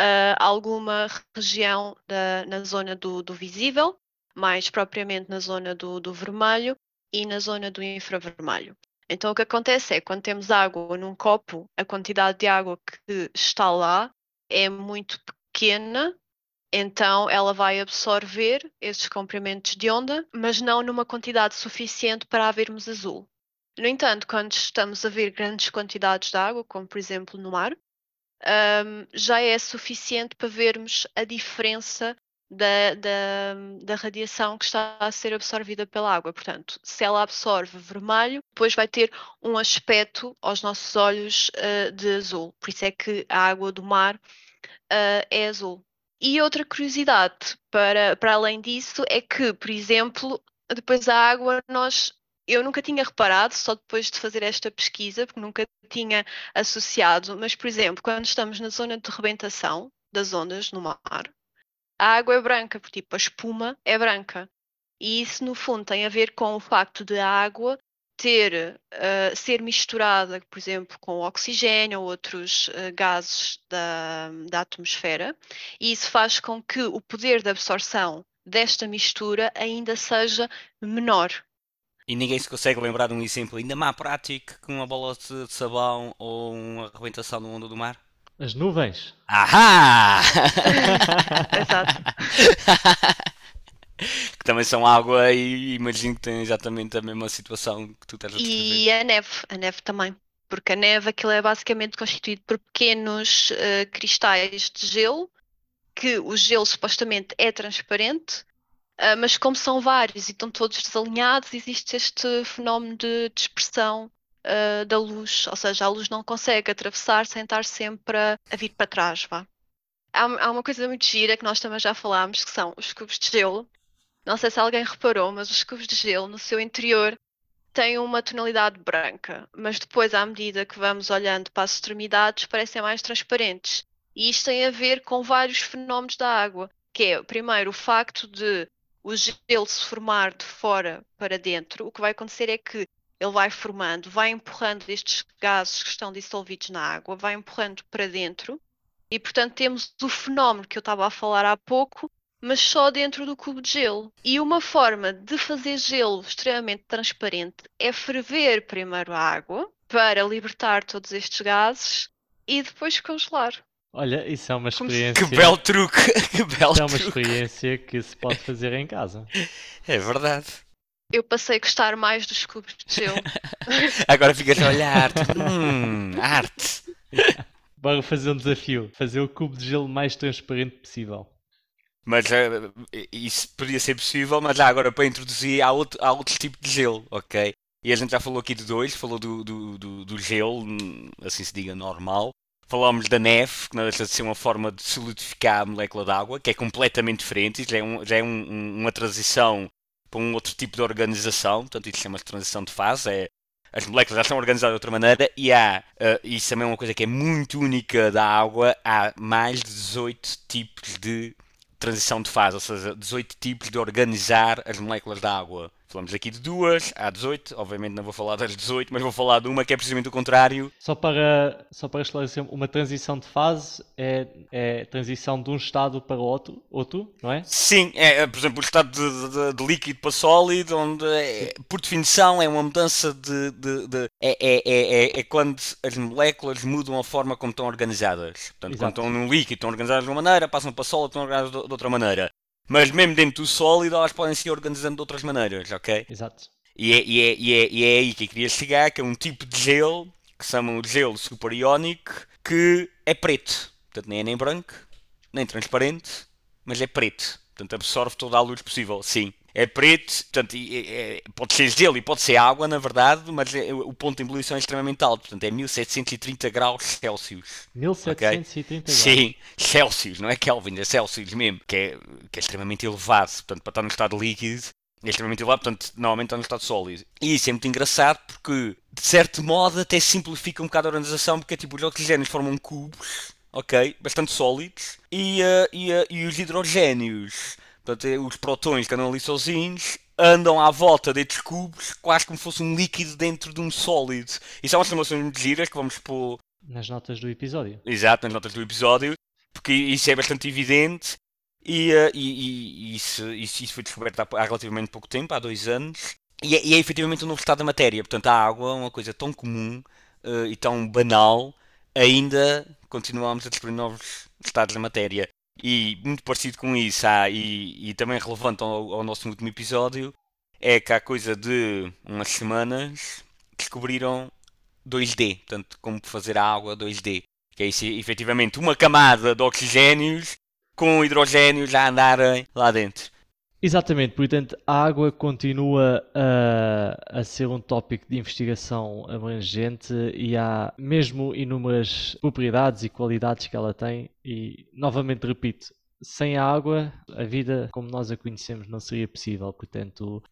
uh, alguma região da, na zona do, do, visível, mais propriamente na zona do, do vermelho, e na zona do infravermelho. Então o que acontece é quando temos água num copo, a quantidade de água que está lá é muito pequena, então ela vai absorver esses comprimentos de onda, mas não numa quantidade suficiente para a vermos azul. No entanto, quando estamos a ver grandes quantidades de água, como por exemplo no mar, um, já é suficiente para vermos a diferença da, da, da, radiação que está a ser absorvida pela água. Portanto, se ela absorve vermelho, depois vai ter um aspecto aos nossos olhos uh, de azul. Por isso é que a água do mar uh, é azul. E outra curiosidade para, para além disso é que, por exemplo, depois da água nós eu nunca tinha reparado, só depois de fazer esta pesquisa, porque nunca tinha associado, mas, por exemplo, quando estamos na zona de rebentação das ondas no mar, a água é branca, porque tipo, a espuma é branca. E isso, no fundo, tem a ver com o facto de a água ter, uh, ser misturada, por exemplo, com oxigênio ou outros uh, gases da, da atmosfera, e isso faz com que o poder de absorção desta mistura ainda seja menor. E ninguém se consegue lembrar de um exemplo ainda mais prático que uma bola de sabão ou uma arrebentação no mundo do mar? As nuvens. Ahá! Exato. que também são água e imagino que têm exatamente a mesma situação que tu estás a descrever. E a neve, a neve também. Porque a neve aquilo é basicamente constituído por pequenos uh, cristais de gelo, que o gelo supostamente é transparente, uh, mas como são vários e estão todos desalinhados, existe este fenómeno de dispersão uh, da luz, ou seja, a luz não consegue atravessar sem estar sempre a, a vir para trás. Vá. Há, há, uma coisa muito gira que nós também já falámos, que são os cubos de gelo. Não sei se alguém reparou, mas os cubos de gelo no seu interior têm uma tonalidade branca, mas depois, à medida que vamos olhando para as extremidades, parecem mais transparentes. E isto tem a ver com vários fenómenos da água, que é, primeiro, o facto de o gelo se formar de fora para dentro. O que vai acontecer é que ele vai formando, vai empurrando estes gases que estão dissolvidos na água, vai empurrando para dentro. E, portanto, temos o fenómeno que eu estava a falar há pouco, mas só dentro do cubo de gelo. E uma forma de fazer gelo extremamente transparente é ferver primeiro a água para libertar todos estes gases e depois congelar. Olha, isso é uma experiência. Que belo truque! Que belo isso é uma truque. experiência que se pode fazer em casa. É verdade. Eu passei a gostar mais dos cubos de gelo. Agora ficas a olhar. tipo, hum, arte. Bora fazer um desafio: fazer o cubo de gelo mais transparente possível. Mas eh, isso podia ser possível, mas já agora para introduzir há outro, há outro tipo de gelo, ok? E a gente já falou aqui de dois, falou do, do, do, do gelo, hum, assim se diga, normal. Falámos da neve, que não deixa de ser uma forma de solidificar a molécula de água, que é completamente diferente, já é, um, já é um, uma transição para um outro tipo de organização, portanto isso chama-se transição de fase, é, as moléculas já são organizadas de outra maneira e há, uh, isso também é uma coisa que é muito única da água, há mais de 18 tipos de transição de fase, ou seja, 18 tipos de organizar as moléculas da água. Falamos aqui de duas, há 18, obviamente não vou falar das 18, mas vou falar de uma que é precisamente o contrário. Só para, só para esclarecer, uma transição de fase é, é transição de um estado para outro, outro não é? Sim, é, por exemplo, o estado de, de, de líquido para sólido, onde é, por definição é uma mudança de. de, de é, é, é, é, quando as moléculas mudam a forma como estão organizadas. Portanto, Exato. quando estão num líquido estão organizadas de uma maneira, passam para sólido estão organizadas de outra maneira. Mas mesmo dentro do sólido elas podem se organizando de outras maneiras, ok? Exato. E é, e, é, e, é, e é aí que eu queria chegar, que é um tipo de gelo, que se chama de gelo superiónico, que é preto. Portanto, nem é nem branco, nem transparente, mas é preto. Portanto, absorve toda a luz possível, sim. É preto, portanto, é, é, pode ser gelo e pode ser água, na verdade, mas é, o ponto de ebulição é extremamente alto, portanto, é 1730 graus Celsius. 1730 graus. Sim, Celsius, não é Kelvin, é Celsius mesmo, que é, que é extremamente elevado, portanto, para estar no estado líquido é extremamente elevado, portanto, normalmente está no estado sólido. E isso é muito engraçado porque, de certo modo, até simplifica um bocado a organização, porque tipo, os oxigénios formam cubos, ok, bastante sólidos, e, uh, e, uh, e os hidrogénios, portanto, é os protões que andam ali sozinhos, andam à volta destes cubos, quase como se fosse um líquido dentro de um sólido. Isso é uma simulação muito giras que vamos pôr Nas notas do episódio. Exato, nas notas do episódio, porque isso é bastante evidente e, uh, e, e isso, isso, isso, foi descoberto há, há, relativamente pouco tempo, há dois anos, e é, e é efetivamente um novo estado da matéria. Portanto, a água é uma coisa tão comum uh, e tão banal, ainda continuamos a descobrir novos estados da matéria. E muito parecido com isso, há, e, e também relevante ao, ao nosso último episódio, é que há coisa de umas semanas descobriram 2D, portanto, como fazer a água 2D. Que é isso, efetivamente uma camada de oxigénios com hidrogénios a andarem lá dentro. Exatamente, portanto, a água continua a, a, ser um tópico de investigação abrangente e há mesmo inúmeras propriedades e qualidades que ela tem. E, novamente, repito, sem a água, a vida como nós a conhecemos não seria possível. Portanto,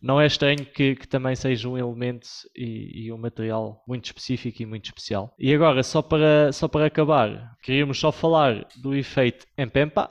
não é estranho que, que também seja um elemento e, e, um material muito específico e muito especial. E agora, só para, só para acabar, queríamos só falar do efeito Empempa,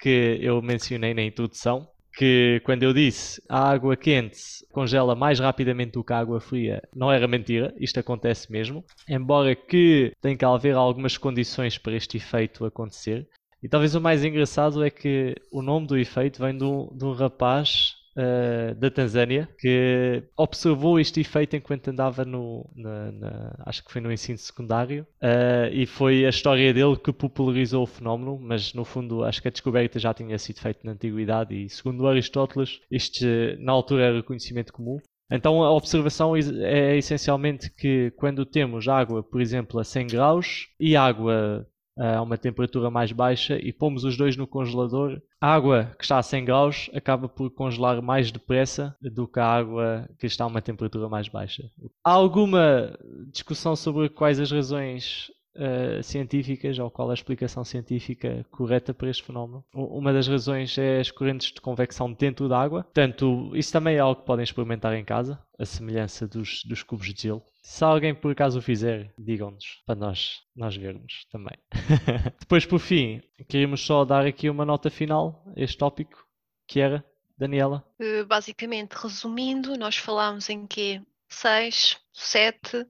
que eu mencionei na introdução, que quando eu disse a água quente congela mais rapidamente do que a água fria, não era mentira, isto acontece mesmo, embora que tem que haver algumas condições para este efeito acontecer. E talvez o mais engraçado é que o nome do efeito vem de um, de um rapaz uh, da Tanzânia que observou este efeito enquanto andava no, na, na, acho que foi no ensino secundário uh, e foi a história dele que popularizou o fenómeno, mas no fundo acho que a descoberta já tinha sido feita na antiguidade e segundo Aristóteles este na altura era conhecimento comum. Então a observação é essencialmente que quando temos água, por exemplo, a 100 graus e água a uma temperatura mais baixa e pomos os dois no congelador, a água que está a 100 graus acaba por congelar mais depressa do que a água que está a uma temperatura mais baixa. Há alguma discussão sobre quais as razões uh, científicas ou qual a explicação científica correta para este fenómeno. Uma das razões é as correntes de convecção dentro da água. Portanto, isso também é algo que podem experimentar em casa, a semelhança dos, dos cubos de gelo. Se alguém por acaso o fizer, digam-nos para nós, nós vermos também. Depois, por fim, queríamos só dar aqui uma nota final a este tópico, que era, Daniela? Uh, basicamente, resumindo, nós falámos em que 6, 7,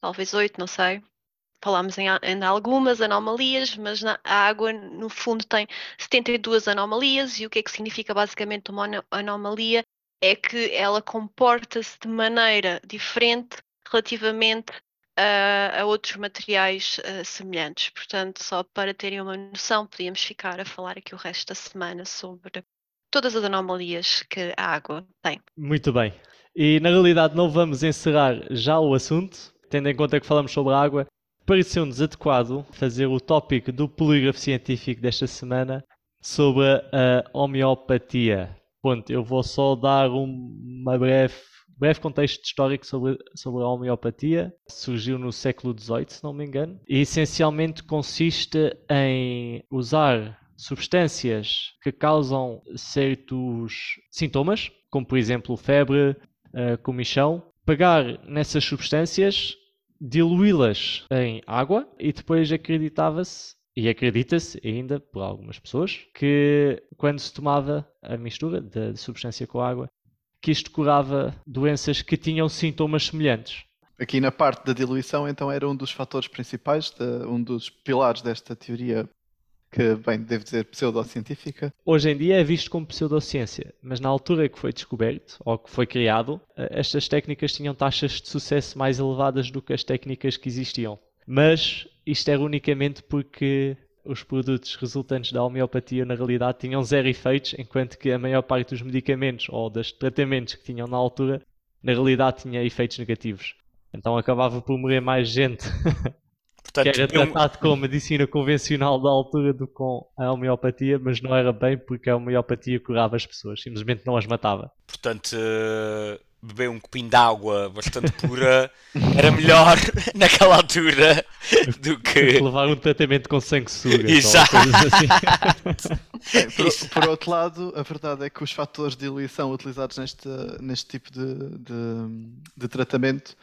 talvez 8, não sei, falámos em, em, algumas anomalias, mas na, a água, no fundo, tem 72 anomalias, e o que é que significa basicamente uma anomalia? É que ela comporta-se de maneira diferente relativamente a, a outros materiais uh, semelhantes. Portanto, só para terem uma noção, podíamos ficar a falar aqui o resto da semana sobre todas as anomalias que a água tem. Muito bem. E na realidade não vamos encerrar já o assunto, tendo em conta que falamos sobre a água, pareceu-nos adequado fazer o tópico do polígrafo científico desta semana sobre a homeopatia. Ponto, eu vou só dar uma breve, breve contexto histórico sobre, sobre a homeopatia. Surgiu no século XVIII, se não me engano, e essencialmente consiste em usar substâncias que causam certos sintomas, como por exemplo febre, uh, comichão, pegar nessas substâncias diluí-las em água e depois acreditava-se e acredita-se ainda por algumas pessoas que quando se tomava a mistura da substância com a água que isto curava doenças que tinham sintomas semelhantes. Aqui na parte da diluição, então, era um dos fatores principais, de, um dos pilares desta teoria que, bem, devo dizer, pseudocientífica. Hoje em dia é visto como pseudociência, mas na altura que foi descoberto, ou que foi criado, eh, estas técnicas tinham taxas de sucesso mais elevadas do que as técnicas que existiam. Mas isto era unicamente porque os produtos resultantes da homeopatia na realidade tinham zero efeitos, enquanto que a maior parte dos medicamentos ou dos tratamentos que tinham na altura, na realidade tinha efeitos negativos. Então acabava por morrer mais gente Portanto, que era tratado eu... com a medicina convencional da altura do com a homeopatia, mas não era bem porque a homeopatia curava as pessoas, simplesmente não as matava. Portanto, beber um copinho de água bastante pura era melhor naquela altura do que. levar um tratamento com sanguessuga. Exato. Assim. por, por, outro lado, a verdade é que os fatores de diluição utilizados neste, neste tipo de, de, de tratamento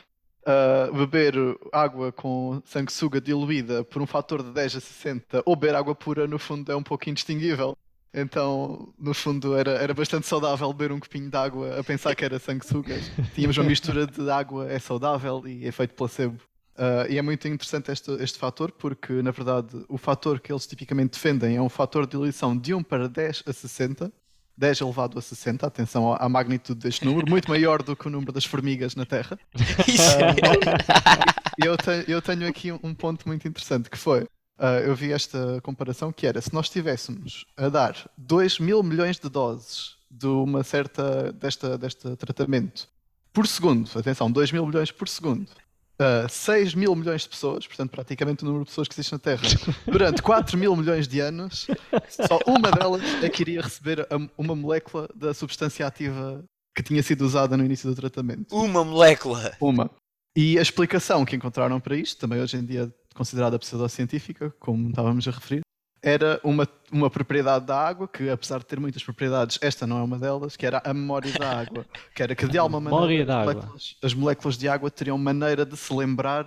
uh, beber água com sanguessuga diluída por um fator de 10 a 60 ou beber água pura, no fundo, é um pouco indistinguível. Então, no fundo, era, era bastante saudável beber um copinho de água a pensar que era sanguessugas. Tínhamos uma mistura de água é saudável e efeito placebo. Uh, e é muito interessante este, este fator, porque, na verdade, o fator que eles tipicamente defendem é um fator de diluição de 1 para 10 a 60, 10 elevado a 60, atenção à magnitude deste número, muito maior do que o número das formigas na Terra. E uh, eu, te, eu, tenho aqui um ponto muito interessante que foi. Uh, eu vi esta comparação que era se nós estivéssemos a dar 2 mil milhões de doses de uma certa desta, deste tratamento por segundo, atenção, 2 mil milhões por segundo, uh, 6 mil milhões de pessoas, portanto, praticamente o número de pessoas que existe na Terra, durante 4 mil milhões de anos, só uma delas é que iria receber a, uma molécula da substância ativa que tinha sido usada no início do tratamento. Uma molécula! Uma. E a explicação que encontraram para isto, também hoje em dia considerada pseudocientífica, como estávamos a referir, era uma, uma propriedade da água, que apesar de ter muitas propriedades, esta não é uma delas, que era a memória da água. Que era que de alguma maneira as moléculas, as moléculas de água teriam maneira de se lembrar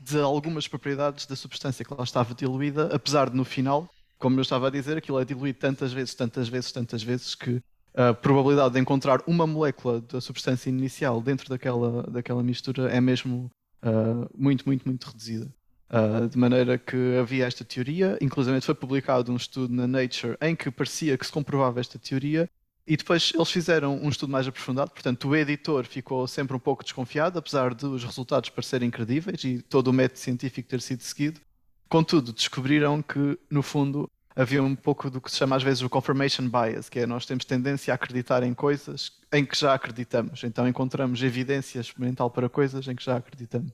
de algumas propriedades da substância que lá estava diluída, apesar de no final, como eu estava a dizer, aquilo é diluído tantas vezes, tantas vezes, tantas vezes, que a probabilidade de encontrar uma molécula da substância inicial dentro daquela, daquela mistura é mesmo uh, muito, muito, muito reduzida. Uh, de maneira que havia esta teoria, inclusive foi publicado um estudo na Nature em que parecia que se comprovava esta teoria, e depois eles fizeram um estudo mais aprofundado, portanto o editor ficou sempre um pouco desconfiado, apesar dos resultados parecerem credíveis e todo o método científico ter sido seguido. Contudo, descobriram que, no fundo, havia um pouco do que se chama às vezes o confirmation bias, que é nós temos tendência a acreditar em coisas em que já acreditamos. Então encontramos evidência experimental para coisas em que já acreditamos.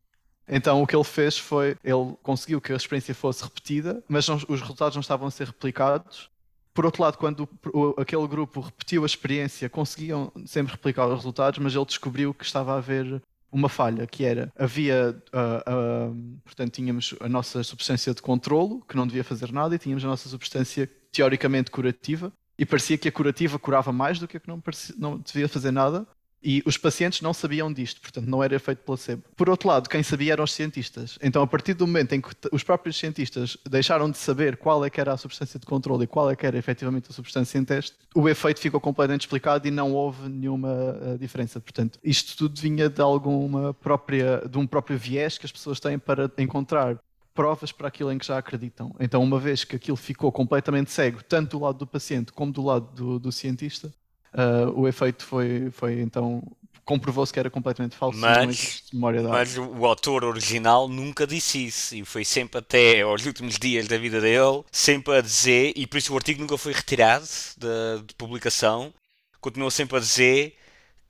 Então o que ele fez foi, ele conseguiu que a experiência fosse repetida, mas não, os resultados não estavam a ser replicados. Por outro lado, quando o, aquele grupo repetiu a experiência, conseguiam sempre replicar os resultados, mas ele descobriu que estava a haver uma falha, que era, havia, uh, uh, portanto, tínhamos a nossa substância de controlo, que não devia fazer nada, e tínhamos a nossa substância teoricamente curativa, e parecia que a curativa curava mais do que a que não, parecia, não devia fazer nada, e os pacientes não sabiam disto, portanto não era efeito placebo. Por outro lado, quem sabia eram os cientistas. Então, a partir do momento em que os próprios cientistas deixaram de saber qual é que era a substância de controle e qual é que era efetivamente a substância em teste, o efeito ficou completamente explicado e não houve nenhuma uh, diferença. Portanto, isto tudo vinha de alguma própria, de um próprio viés que as pessoas têm para encontrar provas para aquilo em que já acreditam. Então, uma vez que aquilo ficou completamente cego, tanto do lado do paciente como do lado do, do cientista, uh, o efeito foi, foi então comprovou-se que era completamente falso. Mas, mas o autor original nunca disse isso e foi sempre até aos últimos dias da vida dele, sempre a dizer, e por isso o artigo nunca foi retirado de, de publicação, continuou sempre a dizer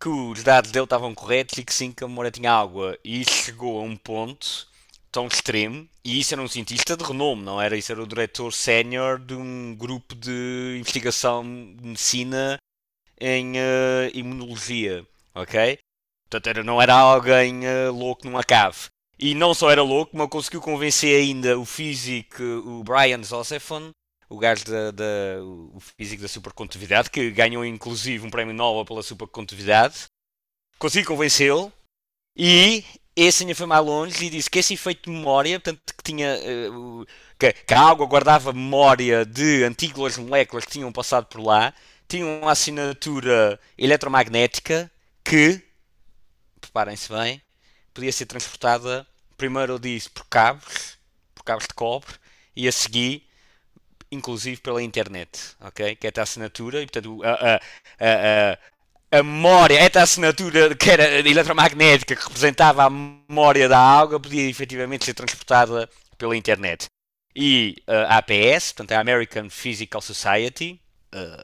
que os dados dele estavam corretos e que sim, que a memória tinha água. E isso chegou a um ponto tão extremo, e isso era um cientista de renome, não era? Isso era o diretor sénior de um grupo de investigação de medicina em uh, imunologia, ok? Portanto, era, não era alguém uh, louco numa cave. E não só era louco, mas conseguiu convencer ainda o físico, o Brian Josephson, o gajo da, da, o físico da supercondutividade, que ganhou inclusive um prémio Nobel pela supercondutividade. Consegui convencê-lo e esse ainda foi mais longe e disse que esse efeito de memória, portanto, que tinha uh, que, que, a água guardava memória de antigas moléculas que tinham passado por lá, tinha uma assinatura eletromagnética que, preparem-se bem, podia ser transportada, primeiro eu disse, por cabos, por cabos de cobre, e a seguir, inclusive pela internet, ok? Que é a assinatura, e portanto a, a, a, a memória, esta assinatura que era eletromagnética, que representava a memória da água, podia efetivamente ser transportada pela internet. E a APS, portanto a American Physical Society,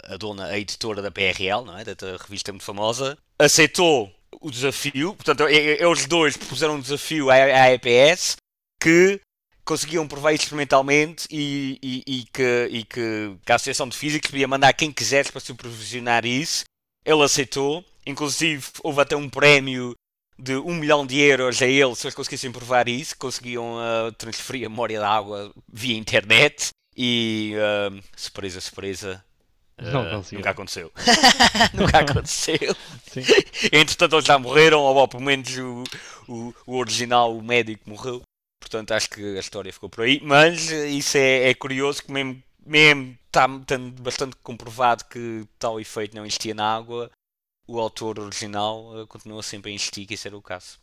a dona, a editora da PRL, não é? da revista muito famosa, aceitou o desafio, portanto, eles dois propuseram um desafio à, EPS que conseguiam provar experimentalmente e, e, e, que, e que, que, a Associação de Físicos podia mandar quem quisesse para supervisionar isso. Ele aceitou, inclusive houve até um prémio de um milhão de euros a ele se eles conseguissem provar isso, conseguiam uh, transferir a memória da água via internet e uh, surpresa, surpresa, não, uh, nunca aconteceu. nunca aconteceu. Sim. Entretanto, eles já morreram, ou pelo menos o, o, o, original, o médico, morreu. Portanto, acho que a história ficou por aí. Mas isso é, é curioso que, mesmo, mesmo está bastante comprovado que tal efeito não existia na água, o autor original uh, continua sempre a insistir que isso era o caso.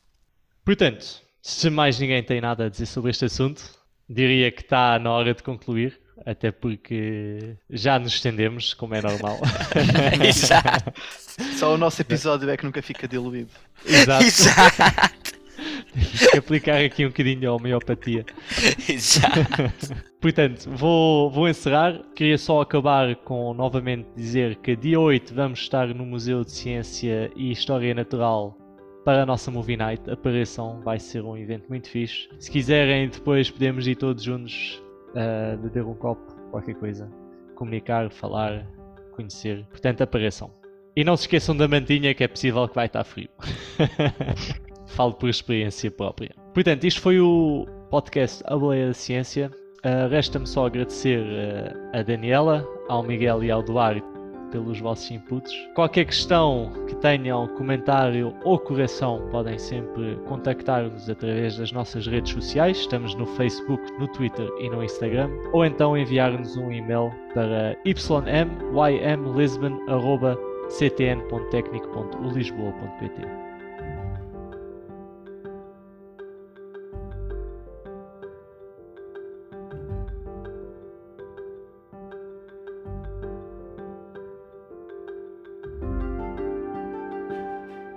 Portanto, se mais ninguém tem nada a dizer sobre este assunto, diria que está na hora de concluir até porque já nos estendemos, como é normal. Exato. Só o nosso episódio é que nunca fica diluído. Exato. Exato. Temos que aplicar aqui um bocadinho a homeopatia. Exato. Portanto, vou, vou encerrar. Queria só acabar com novamente dizer que dia 8 vamos estar no Museu de Ciência e História Natural para a nossa Movie Night. Apareçam, vai ser um evento muito fixe. Se quiserem, depois podemos ir todos juntos uh, beber um copo, qualquer coisa, comunicar, falar, conhecer. Portanto, apareçam. E não se esqueçam da mantinha que é possível que vai estar frio. Falo por experiência própria. Portanto, isto foi o podcast A Boleia da Ciência. Uh, Resta-me só agradecer uh, a Daniela, ao Miguel e ao Duarte pelos vossos inputs. Qualquer questão que tenham, comentário ou correção, podem sempre contactar-nos através das nossas redes sociais. Estamos no Facebook, no Twitter e no Instagram. Ou então enviar-nos um e-mail para ymymlisbon.gmail.com ctn.tecnico.ulisboa.pt.